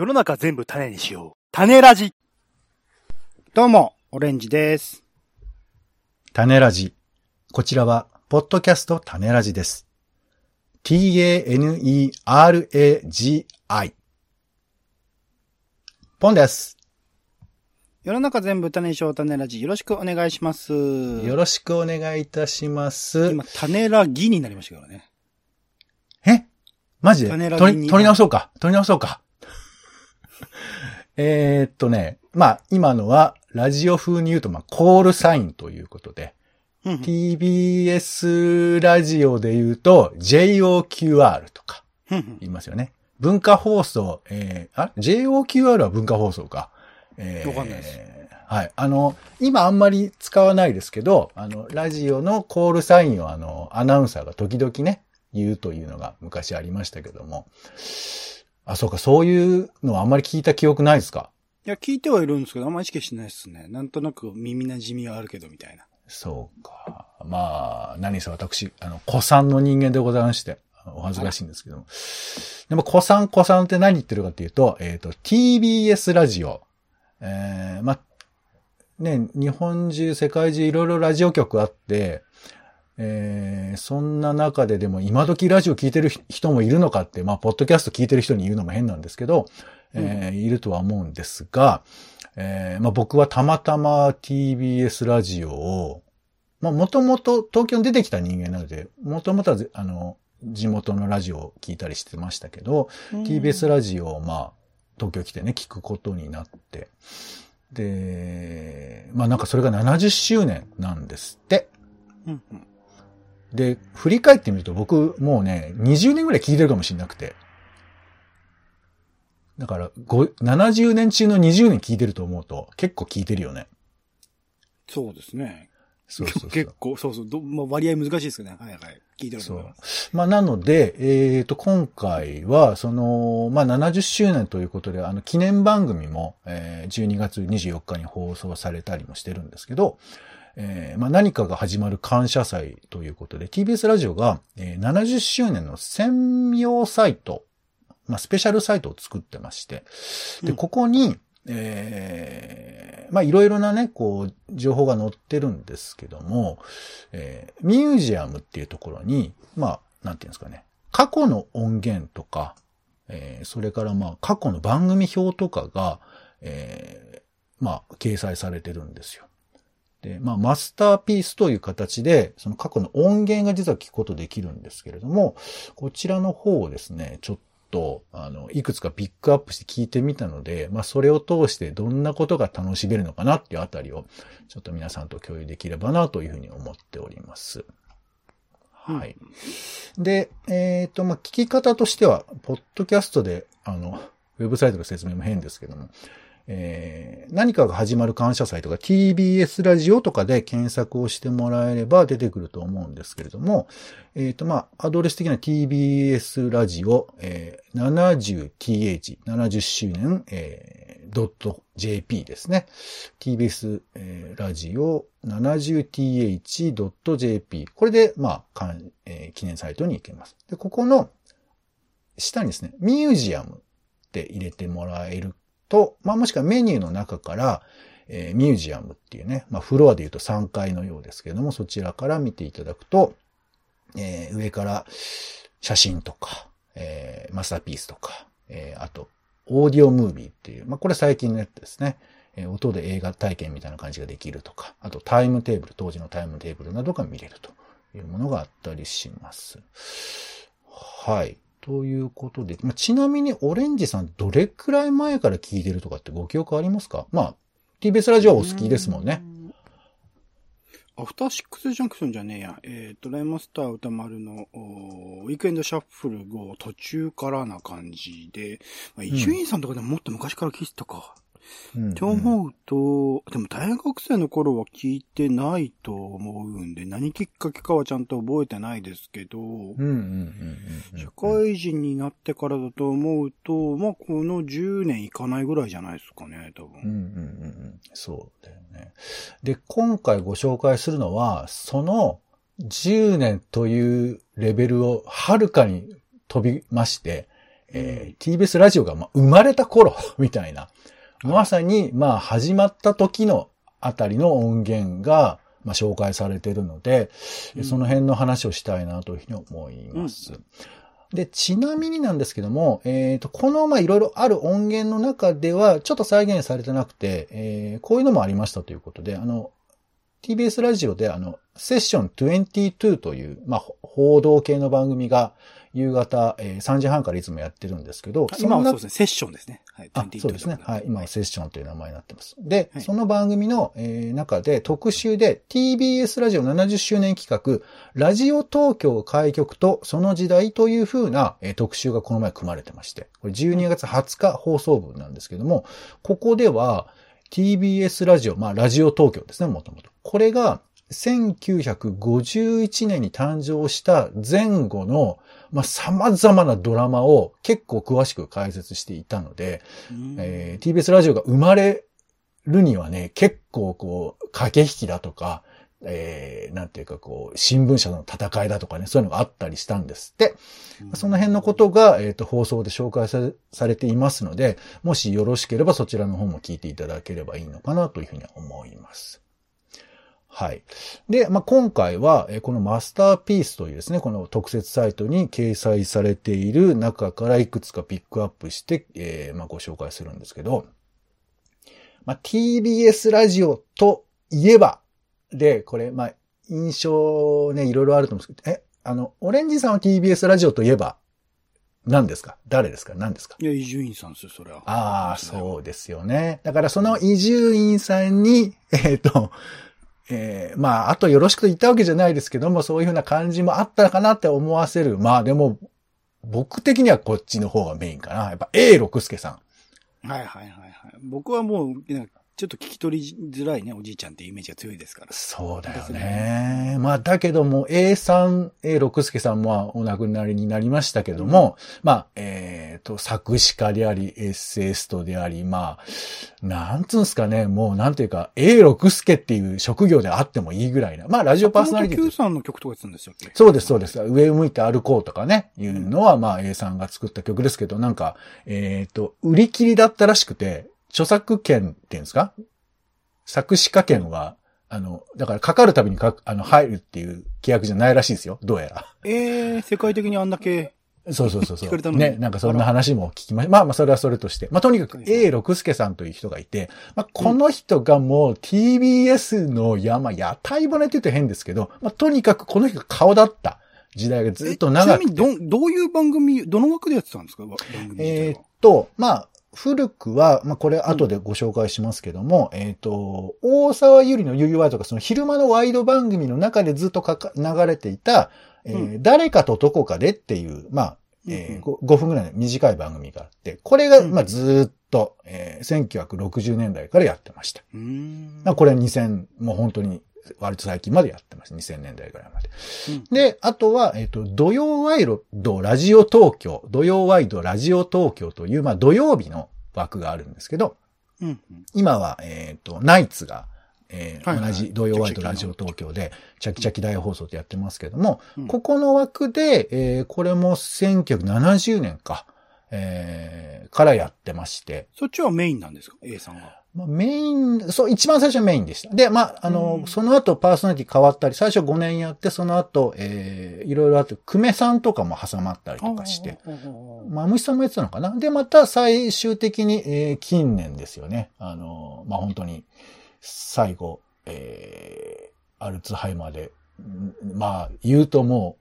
世の中全部種にしよう。種ラジ。どうも、オレンジです。種ラジ。こちらは、ポッドキャスト種ラジです。t-a-n-e-r-a-g-i。ポンです。世の中全部種にしよう種ラジ。よろしくお願いします。よろしくお願いいたします。今、種ラギになりましたからね。え？マジで？種ラジに取り、取り直そうか。取り直そうか。えーっとね、まあ、今のは、ラジオ風に言うと、まあ、コールサインということで、TBS ラジオで言うと、JOQR とか言いますよね。文化放送、えー、あ ?JOQR は文化放送か。えーわかんないですはい。あの、今あんまり使わないですけど、あの、ラジオのコールサインをあの、アナウンサーが時々ね、言うというのが昔ありましたけども。あ、そうか、そういうのはあんまり聞いた記憶ないですか？いや、聞いてはいるんですけど、あんまり意識してないですね。なんとなく耳馴染みはあるけど、みたいな。そうか。まあ、何せ私、あの、古参の人間でございまして、お恥ずかしいんですけども。でも、古参、古参って何言ってるかっていうと、えっ、と、TBS ラジオ。えー、まあ、ね、日本中、世界中いろいろラジオ局あって、えー、そんな中ででも今時ラジオ聞いてる人もいるのかって、まあ、ポッドキャスト聞いてる人に言うのも変なんですけど、えーいるとは思うんですが、えーまあ、僕はたまたま TBS ラジオを、まあ、もともと東京に出てきた人間なので、もともとはぜ、あの、地元のラジオを聞いたりしてましたけど、TBS ラジオを、まあ、東京来てね、聞くことになって、で、まあなんかそれが70周年なんですって。うんうんで、振り返ってみると僕もうね、20年ぐらい聞いてるかもしれなくて。だから、ご70年中の20年聞いてると思うと、結構聞いてるよね。そうですね。そうそうそう結構、そうそう、どまあ、割合難しいですね。はいはい。聞いてるとそ思いうま。まあ、なので、えっ、と、今回は、その、まあ、70周年ということで、あの、記念番組も、えー12月24日に放送されたりもしてるんですけど、えーまあ、何かが始まる感謝祭ということで、TBS ラジオが、えー70周年の専用サイト、まあ、スペシャルサイトを作ってまして、で、うんここに、えーまあ、いろいろなね、こう、情報が載ってるんですけども、えーミュージアムっていうところに、まあ、なんていうんですかね、過去の音源とか、えーそれからまあ、過去の番組表とかが、えーまあ、掲載されてるんですよ。で、まあ、マスターピースという形で、その過去の音源が実は聞くことできるんですけれども、こちらの方をですね、ちょっと、あの、いくつかピックアップして聞いてみたので、まあ、それを通してどんなことが楽しめるのかなっていうあたりを、ちょっと皆さんと共有できればなというふうに思っております。はい。で、えっ、と、まあ、聞き方としては、ポッドキャストで、あの、ウェブサイトの説明も変ですけども、えー何かが始まる感謝祭とか TBS ラジオとかで検索をしてもらえれば出てくると思うんですけれども、えっ、と、まあ、アドレス的な TBS ラジオ、えー 70th、70周年、えー、.jp ですね。TBS、えーラジオ 70th.jp。これで、まあ、かんえー記念サイトに行けます。で、ここの下にですね、ミュージアムって入れてもらえると、まあ、もしくはメニューの中から、えーミュージアムっていうね、まあ、フロアで言うと3階のようですけれども、そちらから見ていただくと、えー上から写真とか、えーマスターピースとか、えーあと、オーディオムービーっていう、まあ、これ最近のやつですね。え音で映画体験みたいな感じができるとか、あとタイムテーブル、当時のタイムテーブルなどが見れるというものがあったりします。はい。ということで、まあ、ちなみにオレンジさんどれくらい前から聞いてるとかってご記憶ありますか？まあ、TBS ラジオお好きですもんね。アフターシックスジャンクションじゃねえや。えっ、と、ライマスター歌丸のウィークエンドシャッフル後途中からな感じで、ま、伊集院さんとかでももっと昔から聞いてたか。って思うと、でも大学生の頃は聞いてないと思うんで、何きっかけかはちゃんと覚えてないですけど。社会人になってからだと思うと、まあ、この10年いかないぐらいじゃないですかね、多分。うんうんうんうん。そうだよね。で、今回ご紹介するのは、その10年というレベルをはるかに飛びまして、えー TBS ラジオがまあ生まれた頃みたいな、まさにまあ始まった時のあたりの音源が、まあ、紹介されているので、うんその辺の話をしたいなというふうに思います。で、ちなみになんですけども、えっ、と、この、まあ、いろいろある音源の中では、ちょっと再現されてなくて、えーこういうのもありましたということで、あの、TBS ラジオで、あの、セッション22という、まあ、ほ報道系の番組が、夕方、えー3時半からいつもやってるんですけど、の今はそうですね、セッションですね。はい。あ22そうですね。とはい。今はセッションという名前になってます。で、はいその番組の、えー中で特集で TBS ラジオ70周年企画、ラジオ東京開局とその時代という風な、えー特集がこの前組まれてまして、これ12月20日放送分なんですけども、ここでは TBS ラジオ、まあラジオ東京ですね、もともと。これが1951年に誕生した前後の、まあ、様々なドラマを結構詳しく解説していたので、うんえー TBS ラジオが生まれるにはね、結構こう、駆け引きだとか、えー、なんていうかこう、新聞社の戦いだとかね、そういうのがあったりしたんですって。その辺のことが、えっ、と、放送で紹介されされていますので、もしよろしければそちらの方も聞いていただければいいのかなというふうに思います。はい。で、まあ、今回は、えーこのマスターピースというですね、この特設サイトに掲載されている中からいくつかピックアップして、えーまあ、ご紹介するんですけど、まあ、TBS ラジオといえば、で、これ、まあ、印象ね、いろいろあると思うんですけど、え、あの、オレンジさんは TBS ラジオといえば、何ですか？誰ですか？何ですか？いや、伊集院さんですよ、それは。ああ、そうですよね。だからその伊集院さんに、えっ、と、えーまあ、あとよろしくと言ったわけじゃないですけども、そういうふうな感じもあったかなって思わせる。まあでも、僕的にはこっちの方がメインかな。やっぱ A 六輔さん。はいはいはいはい。僕はもう、なんかちょっと聞き取りづらいね、おじいちゃんっていうイメージが強いですから。そうだよね。まあ、だけども、A さん、A 六輔さんもお亡くなりになりましたけども、まあ、えっ、と、作詞家であり、エッセイストであり、まあ、なんつうんすかね、もうなんていうか、A 六輔っていう職業であってもいいぐらいな。まあ、ラジオパーソナリティ Q さんの曲とかやってたんですよそうです、そうです。上を向いて歩こうとかね、いうのは、まあ、A さんが作った曲ですけど、なんか、えっ、と、売り切りだったらしくて、著作権っていうんですか？作詞家権は、あの、だからかかるたびにかあの、入るっていう規約じゃないらしいですよ。どうやら。えー、世界的にあんだけ、そうそうそうね、なんかそんな話も聞きました。まあまあ、それはそれとして。まあとにかく A 六輔さんという人がいて、まあこの人がもう TBS の山、屋台骨って言うと変ですけど、まあとにかくこの人が顔だった時代がずっとえちな長くて。みに、ど、どういう番組、どの枠でやってたんですか？えーっと、まあ、古くは、まあ、これ後でご紹介しますけども、えーっと、大沢ゆりの UUI とか、その昼間のワイド番組の中でずっとかか流れていた、えーう誰かとどこかでっていう、まあ、えーうん 5, 分ぐらいの短い番組があって、これが、うんまあ、ずーっと、えー1960年代からやってました。うーん。まあこれは2000、もう本当に、割と最近までやってます。2000年代ぐらいまで。うんで、あとは、えっ、と、土曜ワイドラジオ東京、土曜ワイドラジオ東京という、まあ土曜日の枠があるんですけど、うんうん。今は、えっ、と、ナイツが、えーはいはい同じ土曜ワイドラジオ東京で、チャキチャキ大放送でやってますけども、うんここの枠で、えーこれも1970年か、えーからやってまして、そっちはメインなんですか ?A さんが。まあ、メイン、そう、一番最初はメインでした。で、まあ、あの、うんその後パーソナリティ変わったり、最初5年やって、その後、えー、いろいろあって、久米さんとかも挟まったりとかして、まあ、虫さんもやってたのかな？で、また最終的に、えー、近年ですよね。あの、まあ、本当に、最後、えー、アルツハイマーで、んまあ、言うとも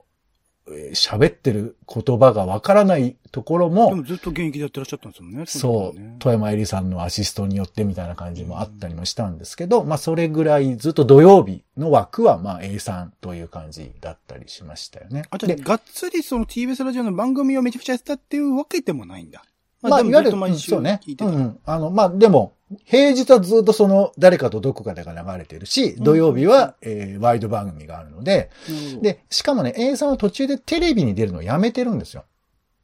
喋ってる言葉がわからないところもで、もずっと現役でやってらっしゃったんですもんね。そう、ね富山えりさんのアシストによってみたいな感じもあったりもしたんですけど、まあそれぐらいずっと土曜日の枠はまあ A さんという感じだったりしましたよね。あ、じゃがっつりその TBS ラジオの番組をめちゃくちゃやってたっていうわけでもないんだ。まあ、でもいわゆる、そうねうん。あの、まあ、でも、平日はずっとその、誰かとどこかでが流れてるし、土曜日は、えーワイド番組があるので、で、しかもね、A さんは途中でテレビに出るのをやめてるんですよ。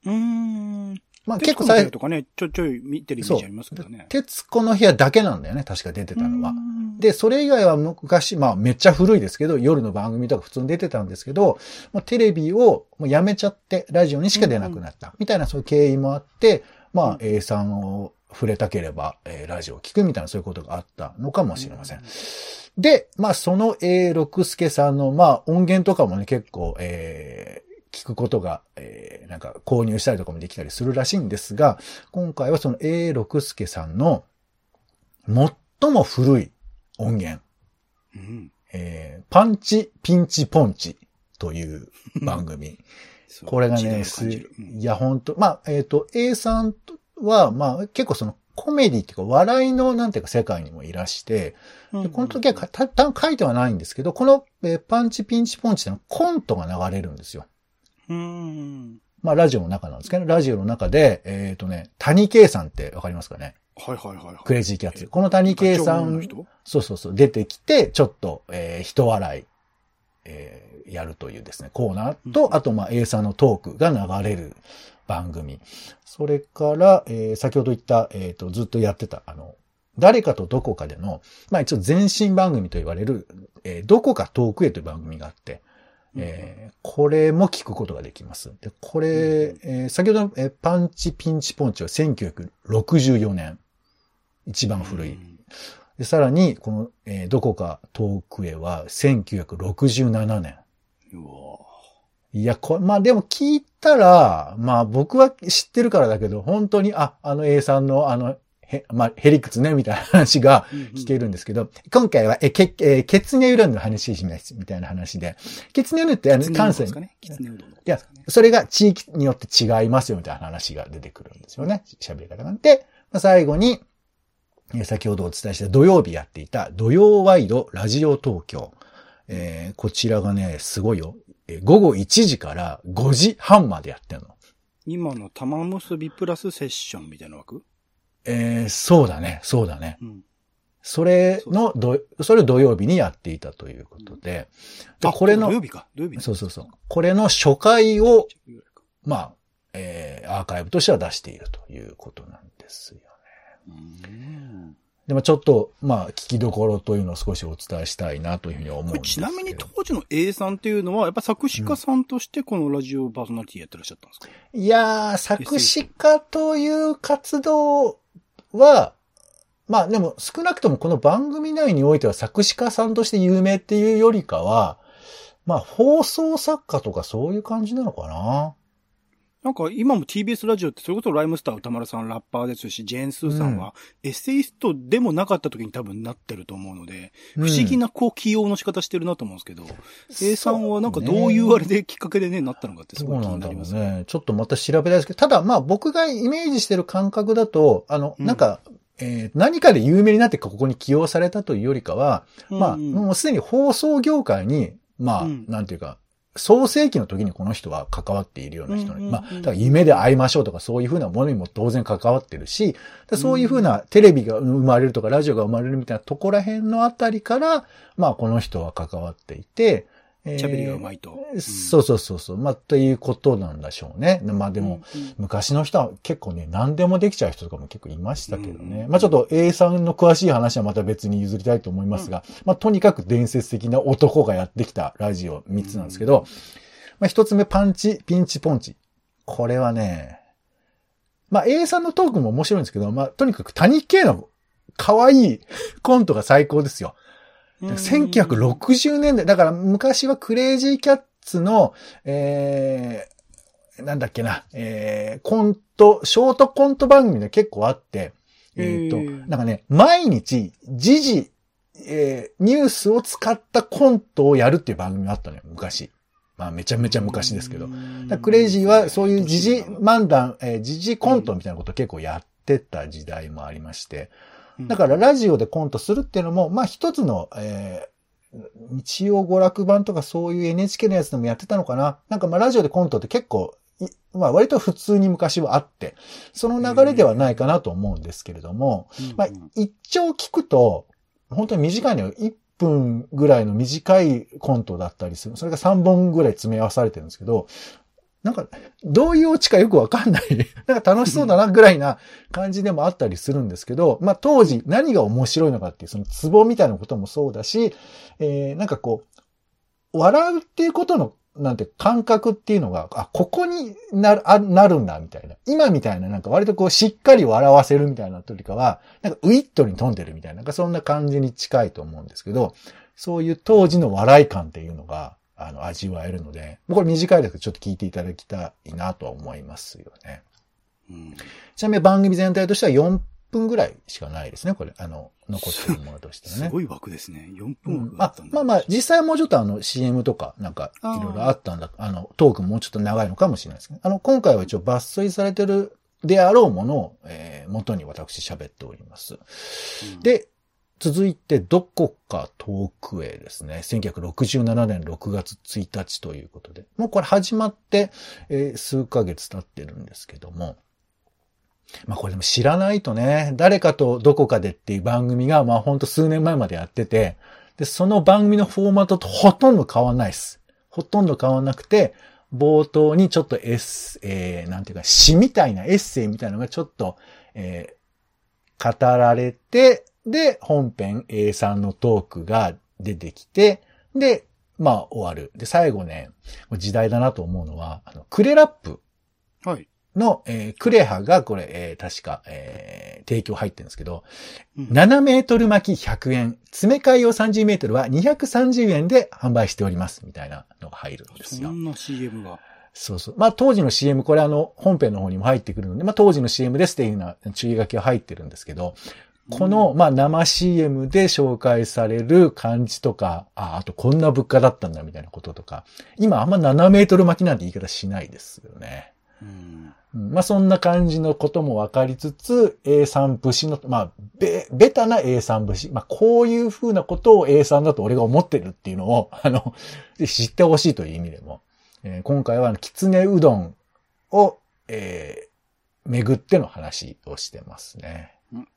うーん。まあ結構最とかね、ちょいちょい見てるイメージありますけどね。徹子の部屋だけなんだよね、確か出てたのは。うん、で、それ以外は昔、まあめっちゃ古いですけど、夜の番組とか普通に出てたんですけど、もうテレビをもうやめちゃって、ラジオにしか出なくなった。みたいなそういう経緯もあって、まあうん A さんを触れたければ、えーラジオを聞くみたいなそういうことがあったのかもしれません。で、まあその A 六輔さんの、まあ音源とかもね、結構、えー聞くことが、えーなんか購入したりとかもできたりするらしいんですが、今回はその A 六輔さんの最も古い音源、うん。えーパンチピンチポンチという番組。これがね、いや、本当まあ、えっ、と、A さんは、まあ、結構そのコメディっていうか、笑いのなんていうか世界にもいらして、でこの時はかた、た書いてはないんですけど、この、えーパンチピンチポンチのはコントが流れるんですよ。うん。まあ、ラジオの中なんですけど、ラジオの中で、えっ、とね、谷圭さんってわかりますかね？はいはいはいはい。クレイジーキャッツ。この谷圭さんそうそうそう、出てきて、ちょっと、えー人笑い、えーやるというですね、コーナーと、うんあと、まあ、A さんのトークが流れる番組。それから、えー先ほど言った、えっ、と、ずっとやってた、あの、誰かとどこかでの、まあ一応前身番組と言われる、えーどこか遠くへという番組があって、えーこれも聞くことができます。で、これ、うんえー先ほどの、えーパンチピンチポンチは1964年。一番古い。うんで、さらに、この、えーどこか遠くへは1967年。うわいや、こまあでも聞いたら、まあ僕は知ってるからだけど、本当に、あ、あの A さんのあの、へ、まあヘリクツね、みたいな話が聞けるんですけど、今回は、え、け、えー、ケツネウロンの話します、みたいな話で、ケツネウロンってあの、関西です、かね。キツネうどいやそれが地域によって違いますよみたいな話が出てくるんですよね。喋り方が。で、まあ最後に、えー先ほどお伝えした土曜日やっていた土曜ワイドラジオ東京。えーこちらがね、すごいよ。えー午後1時から5時半までやってんの。今の玉結びプラスセッションみたいな枠？えーそうだね、そうだね。うん。それのど、それを土曜日にやっていたということで。であ、これの土曜、日か。土曜日。そうそうそう。これの初回を、まあ、えーアーカイブとしては出しているということなんですよね。うんでもちょっと、まあ、聞きどころというのを少しお伝えしたいなというふうに思うんです。ちなみに当時の A さんっていうのは、やっぱ作詞家さんとしてこのラジオパーソナリティやってらっしゃったんですか、いやー、作詞家という活動は、まあでも少なくともこの番組内においては作詞家さんとして有名っていうよりかは、まあ放送作家とかそういう感じなのかな？なんか今も TBS ラジオってそれこそライムスター歌丸さんラッパーですし、ジェーンスーさんはエッセイストでもなかった時に多分なってると思うので、不思議なこう起用の仕方してるなと思うんですけど、A さんはなんかどういうあれできっかけでね、なったのかってすそごい気になりますね。ね。ちょっとまた調べたいですけど、ただまあ僕がイメージしてる感覚だと、あの、うん。なんか、えー何かで有名になってここに起用されたというよりかは、まあ、うん。うんもうすでに放送業界に、まあ、うん。なんていうか、創世期の時にこの人は関わっているような人に、まあ、だから夢で会いましょうとかそういうふうなものにも当然関わってるし、でそういうふうなテレビが生まれるとかラジオが生まれるみたいなとこら辺のあたりから、まあこの人は関わっていて、えー喋りがうまいと。うんそうそうそうそう。まあ、ということなんでしょうね。まあでも、うんうん昔の人は結構ね、何でもできちゃう人とかも結構いましたけどね。うんまあちょっと A さんの詳しい話はまた別に譲りたいと思いますが、まあとにかく伝説的な男がやってきたラジオ3つなんですけど、まあ1つ目パンチ、ピンチ、ポンチ。これはね、まあ A さんのトークも面白いんですけど、まあとにかく谷系の可愛いコントが最高ですよ。1960年代、だから昔はクレイジーキャッツの、えー、なんだっけな、えー、コント、ショートコント番組で結構あって、えっ、ーなんかね、毎日、時事、えー、ニュースを使ったコントをやるっていう番組があったのよ、昔。まあ、めちゃめちゃ昔ですけど。クレイジーはそういう時事漫談、えー、時事コントみたいなことを結構やってた時代もありまして。だからラジオでコントするっていうのも、まあ一つの、えー、日曜娯楽版とかそういう NHK のやつでもやってたのかななんかまあラジオでコントって結構、いまあ割と普通に昔はあって、その流れではないかなと思うんですけれども、まあ一丁聞くと、本当に短いのよ。1分ぐらいの短いコントだったりする。それが3本ぐらい詰め合わされてるんですけど、なんか、どういうオチかよくわかんない。なんか楽しそうだなぐらいな感じでもあったりするんですけど、まあ当時何が面白いのかっていう、そのツボみたいなこともそうだし、えー、なんかこう、笑うっていうことの、なんて感覚っていうのが、あ、ここになる、あなるんだ、みたいな。今みたいな、なんか割とこう、しっかり笑わせるみたいなというかは、なんかウィットに飛んでるみたいな、なんかそんな感じに近いと思うんですけど、そういう当時の笑い感っていうのが、あの、味わえるので、これ短いですけど、ちょっと聞いていただきたいなとは思いますよね。うん。ちなみに番組全体としては4分ぐらいしかないですね、これ。あの、残ってるものとしてはね。すごい枠ですね。4う分んまあ枠だったん、だ。まあまあ、実際はもうちょっとあの CM とか、なんか、いろいろあったんだ、あの、トークもうちょっと長いのかもしれないですね。あの、今回は一応抜粋されてるであろうものを、えー元に私喋っております。うん、で、続いて、どこか遠くへですね。1967年6月1日ということで。もうこれ始まって、えー数ヶ月経ってるんですけども。まあこれでも知らないとね、誰かとどこかでっていう番組が、まあほんと数年前までやってて、で、その番組のフォーマットとほとんど変わんないです。ほとんど変わんなくて、冒頭にちょっとエッセイ、えー、なんていうか、詩みたいなエッセイみたいなのがちょっと、えー語られて、で、本編 A さんのトークが出てきて、で、まあ終わる。で、最後ね、時代だなと思うのは、あの、クレラップはい。の、えークレハがこれ、えー確か、えー提供入ってるんですけど、うん7メートル巻き100円、詰め替え用30メートルは230円で販売しております、みたいなのが入るんですよ。そんな CM が。そうそう。まあ当時の CM、これあの、本編の方にも入ってくるので、まあ当時の CM ですっていうような注意書きが入ってるんですけど、この、まあ生 CM で紹介される感じとか、あ、あとこんな物価だったんだみたいなこととか、今あんま7メートル巻きなんて言い方しないですよね。うん。うんまあそんな感じのこともわかりつつ、A3 節の、まあ、べ、ベタな A3 節。まあこういう風なことを A3 だと俺が思ってるっていうのを、あの、知ってほしいという意味でも、えー今回はきつねうどんを、えー、巡っての話をしてますねうん。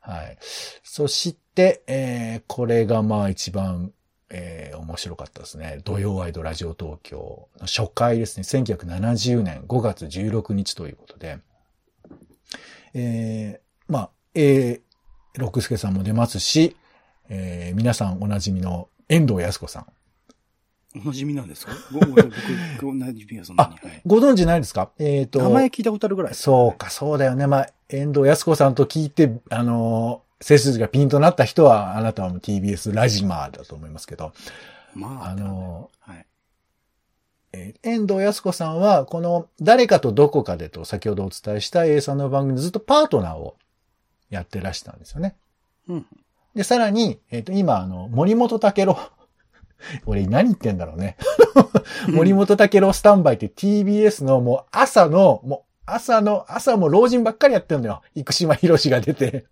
はい。そして、えーこれがまあ一番、えー面白かったですね。土曜ワイドラジオ東京の初回ですね。1970年5月16日ということで、えーまあ、えー、六助さんも出ますし、えー皆さんおなじみの遠藤康子さん。おなじみなんですか？ご僕、僕、おなじみはそんなに。はい。ご存知ないですか？えっ、と、名前聞いたことあるぐらいですそうか、そうだよね。まあ、遠藤康子さんと聞いて、あのー背筋がピンとなった人は、あなたは TBS ラジマーだと思いますけど、まあ、あのはい。えー遠藤康子さんは、この誰かとどこかでと先ほどお伝えした A さんの番組でずっとパートナーをやってらしたんですよね。うん。で、さらに、えっ、と、今、あの、森本武郎。俺何言ってんだろうね。森本武郎スタンバイって TBS のもう朝の、もう朝の、朝も老人ばっかりやってんのよ。生島博士が出て、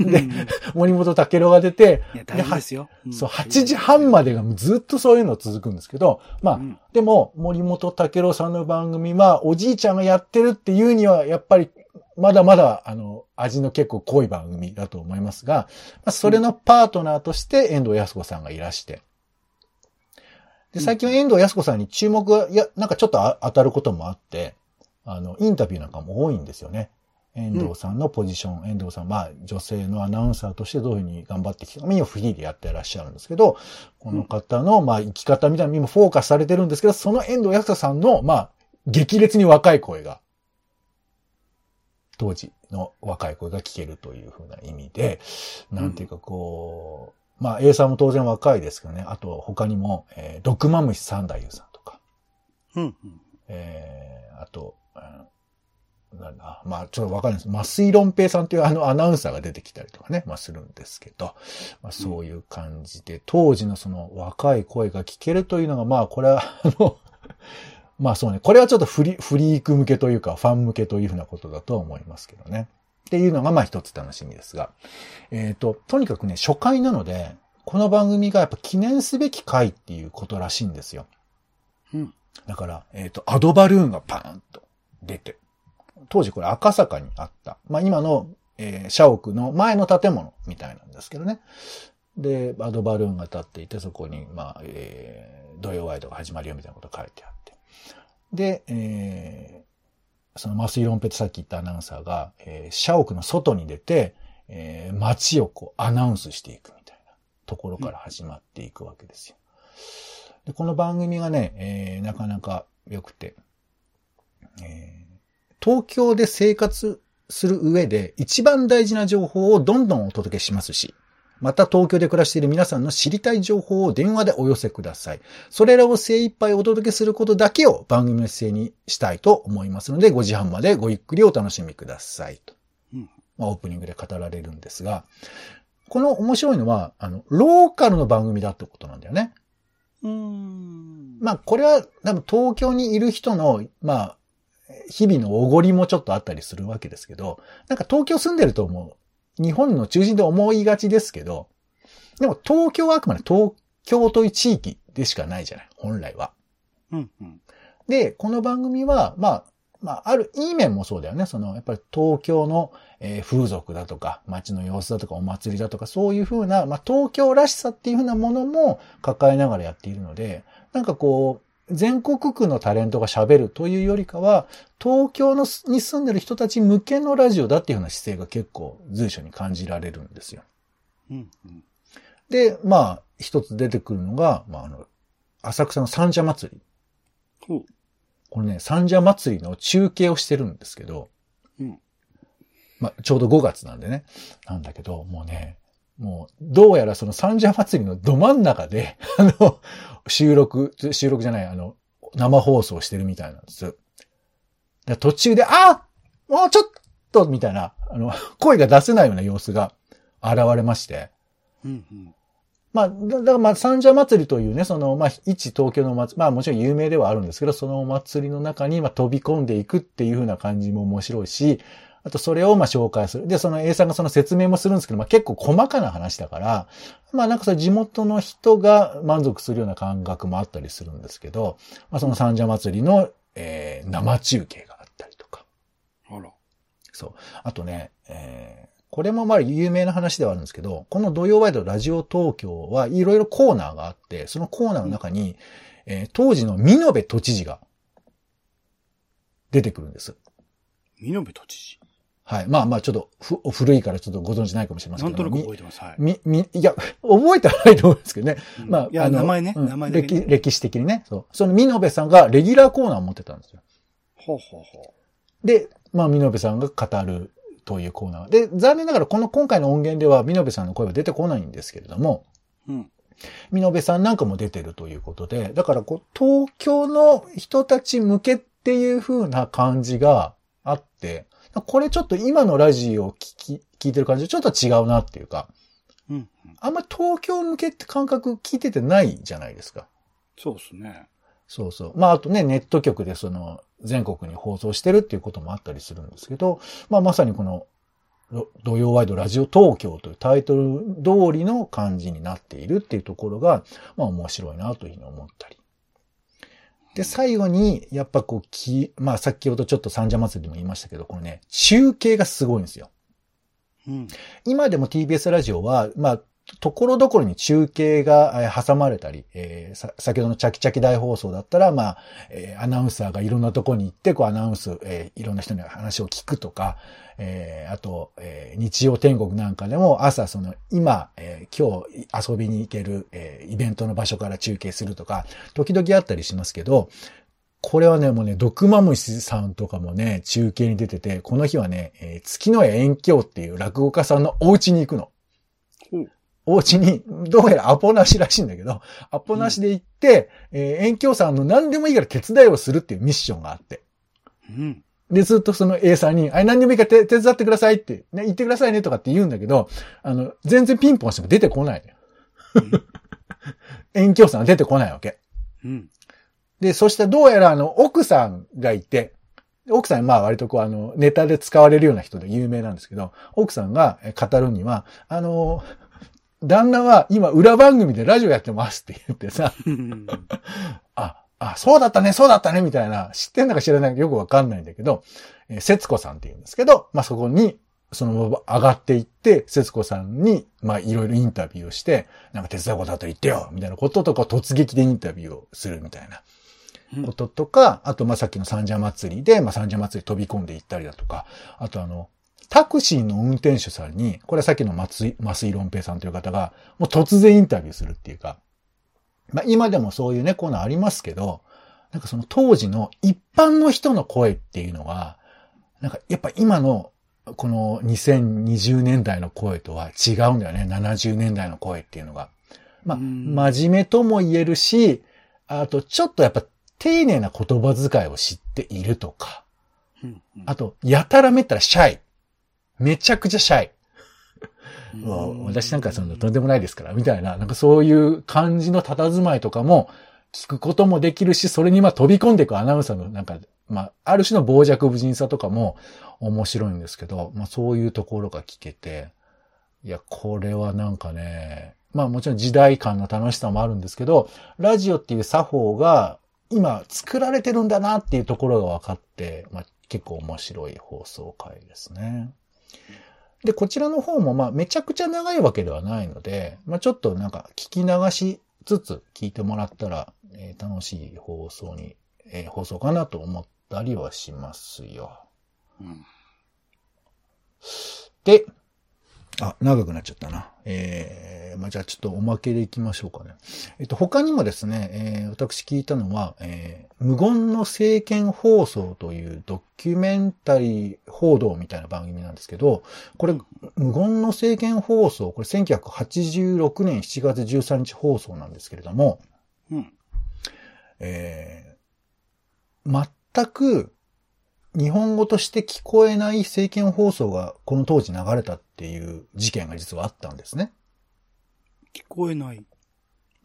でうん。い森本武郎が出て、や、大変ですよ。ん。そう、8時半までがずっとそういうの続くんですけど、まあ、うん。でも、森本武郎さんの番組は、おじいちゃんがやってるっていうには、やっぱり、まだまだ、あの、味の結構濃い番組だと思いますが、まあ、それのパートナーとして遠藤康子さんがいらして、で、最近は遠藤康子さんに注目が、いや、なんかちょっとあ当たることもあって、あの、インタビューなんかも多いんですよね。遠藤さんのポジション、遠藤さん、まあ、女性のアナウンサーとしてどういうふうに頑張ってきたか、今フリーでやってらっしゃるんですけど、この方の、まあ、生き方みたいなのにもフォーカスされてるんですけど、その遠藤康子さんの、まあ、激烈に若い声が、当時の若い声が聞けるというふうな意味で、なんていうかこう、まあ、A さんも当然若いですけどね、あと他にも、えー、毒マムシ三太夫さんとか、うん。うん。えー、あと、うんなんだ、まあ、ちょっとわかんないです。麻酔論平さんっていうあのアナウンサーが出てきたりとかね、まあするんですけど、まあそういう感じで、当時のその若い声が聞けるというのが、まあこれは、あの、まあそうね、これはちょっとフリフリーク向けというか、ファン向けというふうなことだとは思いますけどね。っていうのがまあ一つ楽しみですが。えっ、と、とにかくね、初回なので、この番組がやっぱ記念すべき回っていうことらしいんですよ。うん。だから、えっ、と、アドバルーンがパーンと出て、当時これ赤坂にあった。まあ今の、えー社屋の前の建物みたいなんですけどね。で、アドバルーンが立っていて、そこに、まあ、えー、土曜ワイドが始まるよみたいなこと書いてあって。で、えー、その麻酔論ペってさっき言ったアナウンサーが、えー、社屋の外に出て、えー、街をこうアナウンスしていくみたいなところから始まっていくわけですよ。でこの番組がね、えー、なかなか良くて、えー、東京で生活する上で一番大事な情報をどんどんお届けしますし、また東京で暮らしている皆さんの知りたい情報を電話でお寄せください。それらを精一杯お届けすることだけを番組の姿勢にしたいと思いますので、5時半までごゆっくりお楽しみくださいと。うんまあ、オープニングで語られるんですが、この面白いのは、あの、ローカルの番組だってことなんだよね。うん。まあ、これは多分東京にいる人の、まあ、日々のおごりもちょっとあったりするわけですけど、なんか東京住んでると思う。日本の中心で思いがちですけど、でも東京はあくまで東京という地域でしかないじゃない、本来は。うんうん、で、この番組は、まあ、まあ、あるいい面もそうだよね。その、やっぱり東京の、えー、風俗だとか、街の様子だとか、お祭りだとか、そういうふうな、まあ、東京らしさっていうふうなものも抱えながらやっているので、なんかこう、全国区のタレントが喋るというよりかは、東京のに住んでる人たち向けのラジオだっていうような姿勢が結構随所に感じられるんですよ。うんうん、で、まあ、一つ出てくるのが、まあ、あの、浅草の三社祭り。うん、これね、三社祭りの中継をしてるんですけど、うん、まあ、ちょうど5月なんでね、なんだけど、もうね、もう、どうやらその三社祭りのど真ん中で、あの、収録、収録じゃない、あの、生放送してるみたいなんです。で途中で、あもうちょっとみたいな、あの、声が出せないような様子が現れまして。うんうんまあ、だからまあ、三社祭りというね、その、まあ、一東京の祭り、まあもちろん有名ではあるんですけど、そのお祭りの中に、まあ飛び込んでいくっていう風な感じも面白いし、あとそれをまあ紹介する。で、その A さんがその説明もするんですけど、まあ結構細かな話だから、まあなんかその地元の人が満足するような感覚もあったりするんですけど、まあその三社祭りの、えー、生中継があったりとか。あら。そう。あとね、えー、これもまあ有名な話ではあるんですけど、この土曜ワイドラジオ東京はいろいろコーナーがあって、そのコーナーの中に、えー、当時の美濃部都知事が出てくるんです。美濃部都知事はい。まあまあ、ちょっとふ、古いからちょっとご存知ないかもしれませんけど。なんとなく覚えてます。はい。み、み、いや、覚えてはないと思うんですけどね。うん、まあ、いや、名前ね。名前歴、歴史的にね。そう。その、ミノベさんがレギュラーコーナーを持ってたんですよ。ほうほうほう。で、まあ、ミノベさんが語るというコーナー。で、残念ながらこの今回の音源ではミノベさんの声は出てこないんですけれども、うん。ミノベさんなんかも出てるということで、だからこう、東京の人たち向けっていう風な感じがあって、これちょっと今のラジオを聞き、聞いてる感じとちょっと違うなっていうか、うん、あんまり東京向けって感覚聞いててないじゃないですか。そうですね。そうそう。まあ、あとね、ネット局でその、全国に放送してるっていうこともあったりするんですけど、まあ、まさにこの、土曜ワイドラジオ東京というタイトル通りの感じになっているっていうところが、まあ面白いなというふうに思ったり。で、最後に、やっぱこう、き、まあ、先ほどちょっと三社祭りでも言いましたけど、このね、中継がすごいんですよ。うん、今でも TBS ラジオは、まあ、ところどころに中継が挟まれたり、えー、先ほどのチャキチャキ大放送だったら、まあ、えー、アナウンサーがいろんなところに行って、こうアナウンス、えー、いろんな人に話を聞くとか、えー、あと、えー、日曜天国なんかでも朝その今、えー、今日遊びに行ける、えー、イベントの場所から中継するとか、時々あったりしますけど、これはね、もうね、毒マムシさんとかもね、中継に出てて、この日はね、えー、月の絵遠鏡っていう落語家さんのお家に行くの。お家に、どうやらアポなしらしいんだけど、アポなしで行って、うん、えー、遠鏡さんの何でもいいから手伝いをするっていうミッションがあって。うん。で、ずっとその A さんに、あれ何でもいいから手伝ってくださいって、ね、言ってくださいねとかって言うんだけど、あの、全然ピンポンしても出てこないのよ。遠鏡さんが出てこないわけ。うん。で、そしてどうやらあの、奥さんがいて、奥さん、まあ割とこうあの、ネタで使われるような人で有名なんですけど、奥さんが語るには、あの、旦那は今裏番組でラジオやってますって言ってさ、あ、あ、そうだったね、そうだったね、みたいな、知ってんだか知らないかよくわかんないんだけど、えー、節子さんって言うんですけど、まあ、そこに、そのまま上がっていって、節子さんに、まあ、いろいろインタビューをして、なんか手伝うことあったら言ってよみたいなこととか突撃でインタビューをするみたいな。こととか、あと、ま、さっきの三社祭りで、まあ、三社祭り飛び込んでいったりだとか、あとあの、タクシーの運転手さんに、これはさっきの松井、松井論平さんという方が、もう突然インタビューするっていうか、まあ、今でもそういうね、コーナーありますけど、なんかその当時の一般の人の声っていうのは、なんかやっぱ今のこの2020年代の声とは違うんだよね。70年代の声っていうのが。まあ、真面目とも言えるし、あとちょっとやっぱ丁寧な言葉遣いを知っているとか。あと、やたらめったらシャイ。めちゃくちゃシャイ。私なんかそのとんでもないですから、みたいな、なんかそういう感じの佇まいとかも聞くこともできるし、それにまあ飛び込んでいくアナウンサーのなんか、まあ、ある種の傍若無人さとかも面白いんですけど、まあそういうところが聞けて、いや、これはなんかね、まあもちろん時代感の楽しさもあるんですけど、ラジオっていう作法が今作られてるんだなっていうところが分かって、まあ結構面白い放送回ですね。で、こちらの方もまあめちゃくちゃ長いわけではないので、まあちょっとなんか聞き流しつつ聞いてもらったら、えー、楽しい放送に、えー、放送かなと思ったりはしますよ。うん、で、あ、長くなっちゃったな。えー、まあ、じゃあちょっとおまけでいきましょうかね。えっと、他にもですね、えー、私聞いたのは、えー、無言の政権放送というドキュメンタリー報道みたいな番組なんですけど、これ、無言の政権放送、これ1986年7月13日放送なんですけれども、うん。えー、全く日本語として聞こえない政見放送がこの当時流れたっていう事件が実はあったんですね。聞こえない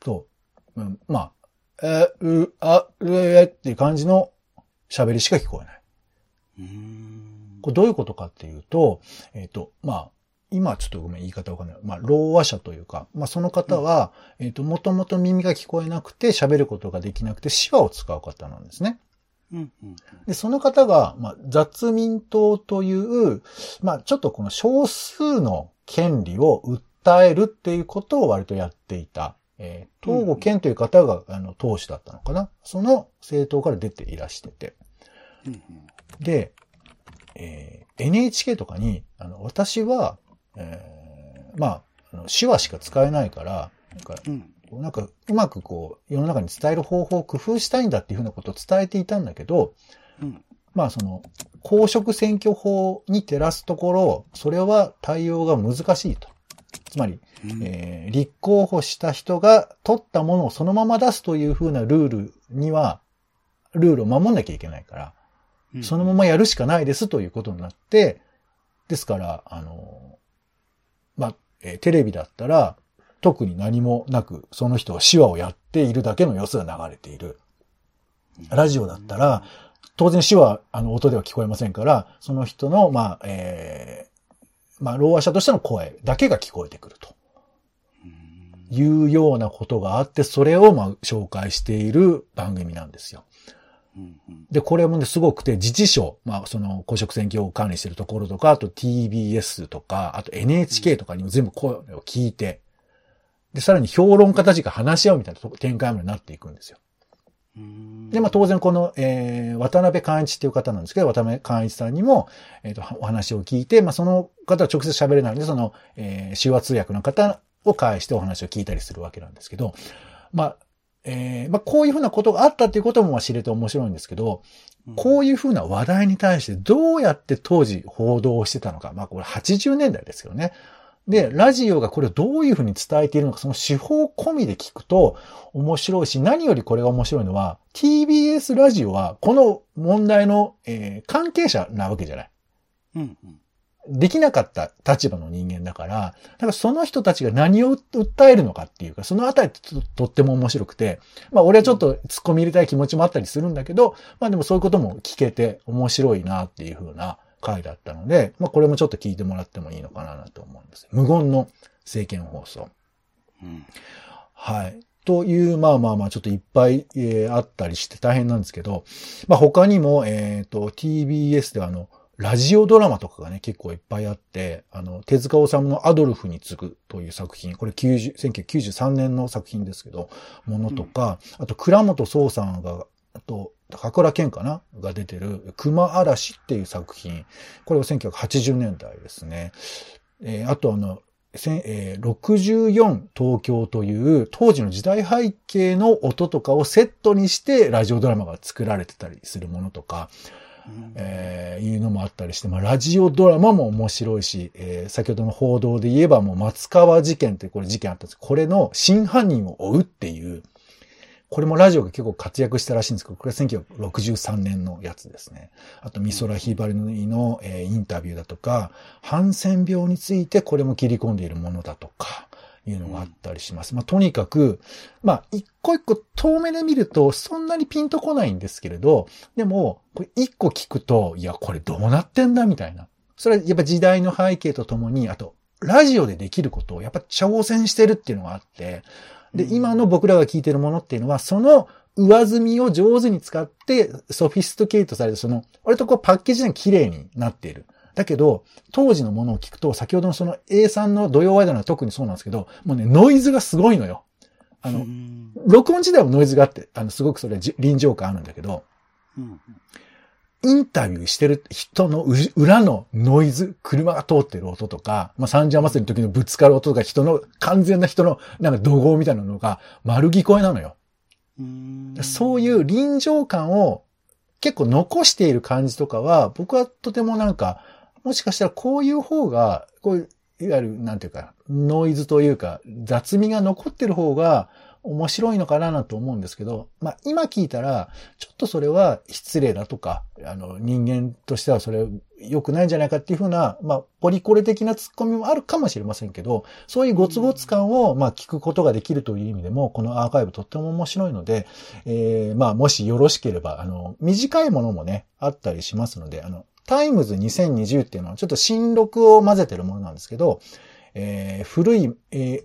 そう。うん、まあ、え、う、あ、うえっていう感じの喋りしか聞こえない。うんこれどういうことかっていうと、えっ、ー、と、まあ、今ちょっとごめん言い方わかんない。まあ、老和者というか、まあ、その方は、うん、えっ、と、もともと耳が聞こえなくて喋ることができなくて手話を使う方なんですね。で、その方が、まあ、雑民党という、まあ、ちょっとこの少数の権利を訴えるっていうことを割とやっていた。えー、東郷健という方が、あの、党首だったのかな。その政党から出ていらしてて。で、えー、NHK とかに、あの、私は、えー、まあ、手話しか使えないから、なんか、なんか、うまくこう、世の中に伝える方法を工夫したいんだっていうふうなことを伝えていたんだけど、うん、まあその、公職選挙法に照らすところ、それは対応が難しいと。つまり、うん、えー、立候補した人が取ったものをそのまま出すというふうなルールには、ルールを守んなきゃいけないから、うん、そのままやるしかないですということになって、ですから、あの、まあ、えー、テレビだったら、特に何もなく、その人は手話をやっているだけの様子が流れている。ラジオだったら、当然手話、あの、音では聞こえませんから、その人の、まあ、えー、まあ、ろう話者としての声だけが聞こえてくると。いうようなことがあって、それを、まあ、紹介している番組なんですよ。で、これもね、すごくて、自治省、まあ、その、公職選挙を管理しているところとか、あと TBS とか、あと NHK とかにも全部声を聞いて、で、さらに評論家たちが話し合うみたいな展開になっていくんですよ。で、まあ当然この、えー、渡辺寛一っていう方なんですけど、渡辺寛一さんにも、えっ、ー、と、お話を聞いて、まあその方は直接喋れないので、その、えー、手話通訳の方を介してお話を聞いたりするわけなんですけど、まあ、えー、まあこういうふうなことがあったっていうことも知れて面白いんですけど、こういうふうな話題に対してどうやって当時報道をしてたのか、まあこれ80年代ですけどね。で、ラジオがこれをどういうふうに伝えているのか、その手法込みで聞くと面白いし、何よりこれが面白いのは、TBS ラジオはこの問題の、えー、関係者なわけじゃない。うんうんできなかった立場の人間だから、だからその人たちが何を訴えるのかっていうか、そのあたりととっても面白くて、まあ俺はちょっと突っ込み入れたい気持ちもあったりするんだけど、まあでもそういうことも聞けて面白いなっていうふうな回だったので、まあ、これもちょっと聞いてもらってもいいのかなと思うんです。無言の政見放送。うん、はい。という、まあまあまあ、ちょっといっぱい、えー、あったりして大変なんですけど、まあ他にも、えっ、ー、と、TBS ではあの、ラジオドラマとかがね、結構いっぱいあって、あの、手塚治虫のアドルフに次ぐという作品、これ90 1993年の作品ですけど、ものとか、うん、あと倉本壮さんがあと、高倉健かな？が出てる、熊嵐っていう作品。これは1980年代ですね。えー、あとあの、えー、64東京という当時の時代背景の音とかをセットにしてラジオドラマが作られてたりするものとか、えー、いうのもあったりして、まあ、ラジオドラマも面白いし、えー、先ほどの報道で言えばもう松川事件ってこれ事件あったんですこれの真犯人を追うっていう、これもラジオが結構活躍したらしいんですけど、これは1963年のやつですね。あと、美空ひばりの、え、インタビューだとか、ハンセン病についてこれも切り込んでいるものだとか、いうのがあったりします。まあ、とにかく、まあ、一個一個遠目で見るとそんなにピンとこないんですけれど、でも、これ一個聞くと、いや、これどうなってんだみたいな。それはやっぱ時代の背景とともに、あと、ラジオでできることをやっぱ挑戦してるっていうのがあって、で、今の僕らが聞いてるものっていうのは、その上積みを上手に使って、ソフィストケイトされて、その、割とこうパッケージが綺麗になっている。だけど、当時のものを聞くと、先ほどのその A さんの土曜ワイドは特にそうなんですけど、もうね、ノイズがすごいのよ。あの、録音自体もノイズがあって、あの、すごくそれ臨場感あるんだけど、インタビューしてる人の裏のノイズ、車が通ってる音とか、まあ、三社祭りの時のぶつかる音とか、人の、完全な人の、なんか怒号みたいなのが、丸聞こえなのよ。そういう臨場感を結構残している感じとかは、僕はとてもなんか、もしかしたらこういう方が、こういう、いわゆる、なんていうか、ノイズというか、雑味が残ってる方が、面白いのかななと思うんですけど、まあ今聞いたら、ちょっとそれは失礼だとか、あの人間としてはそれ良くないんじゃないかっていうふうな、まあポリコレ的な突っ込みもあるかもしれませんけど、そういうゴツゴツ感をまあ聞くことができるという意味でも、このアーカイブとっても面白いので、えー、まあもしよろしければ、あの、短いものもね、あったりしますので、あの、タイムズ2020っていうのはちょっと新録を混ぜてるものなんですけど、えー、古い、えー、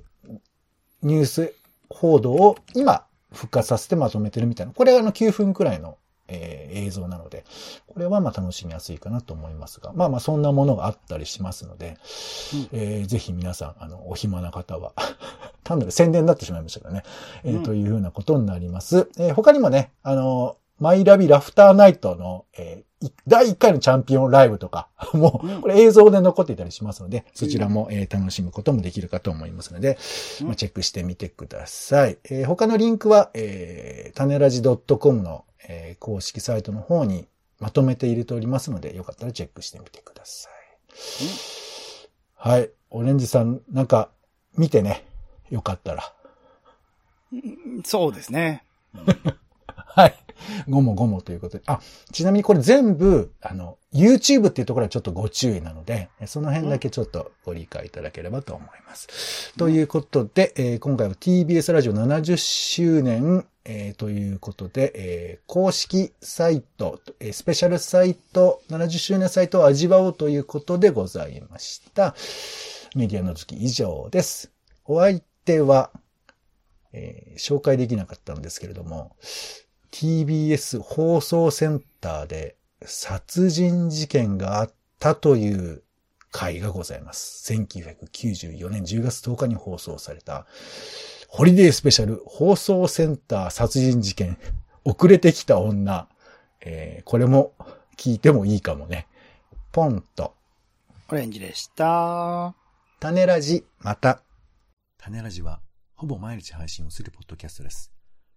ニュース報道を今復活させてまとめてるみたいな。これはあの9分くらいの、えー、映像なので、これはまあ楽しみやすいかなと思いますが、まあまあそんなものがあったりしますので、うん、えー、ぜひ皆さん、あの、お暇な方は 単なる宣伝になってしまいましたけどね、えー、というふうなことになります。えー、他にもね、あの、マイラビラフターナイトの、えー、第1回のチャンピオンライブとか、もう、これ映像で残っていたりしますので、そちらも、えー、楽しむこともできるかと思いますので、まあ、チェックしてみてください。えー、他のリンクは、えー、種ラジ .com の、えー、公式サイトの方にまとめて入れておりますので、よかったらチェックしてみてください。はい。オレンジさん、なんか、見てね。よかったら。そうですね。はい。ごもごもということで。あ、ちなみにこれ全部、あの、YouTube っていうところはちょっとご注意なので、その辺だけちょっとご理解いただければと思います。うん、ということで、えー、今回は TBS ラジオ70周年、えー、ということで、えー、公式サイト、えスペシャルサイト、70周年サイトを味わおうということでございました。メディアの月以上です。お相手は、え紹介できなかったんですけれども、TBS 放送センターで殺人事件があったという回がございます。1994年10月10日に放送された、ホリデースペシャル放送センター殺人事件、遅れてきた女。えー、これも聞いてもいいかもね。ポンと。オレンジでした。種ラジ、また。種ラジは、ほぼ毎日配信をするポッドキャストです。